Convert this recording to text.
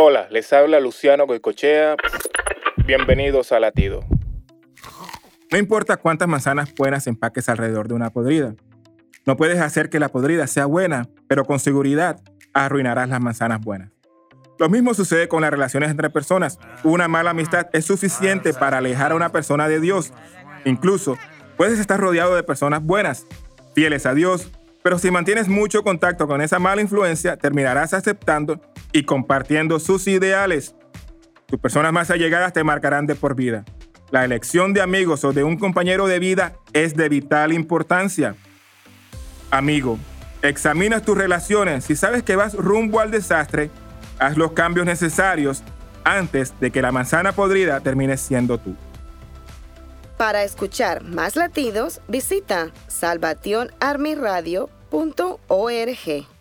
Hola, les habla Luciano Goicochea. Bienvenidos a Latido. No importa cuántas manzanas buenas empaques alrededor de una podrida. No puedes hacer que la podrida sea buena, pero con seguridad arruinarás las manzanas buenas. Lo mismo sucede con las relaciones entre personas. Una mala amistad es suficiente para alejar a una persona de Dios. Incluso puedes estar rodeado de personas buenas, fieles a Dios, pero si mantienes mucho contacto con esa mala influencia, terminarás aceptando y compartiendo sus ideales. Tus personas más allegadas te marcarán de por vida. La elección de amigos o de un compañero de vida es de vital importancia. Amigo, examina tus relaciones. Si sabes que vas rumbo al desastre, haz los cambios necesarios antes de que la manzana podrida termine siendo tú. Para escuchar más latidos, visita salvationarmyradio.org.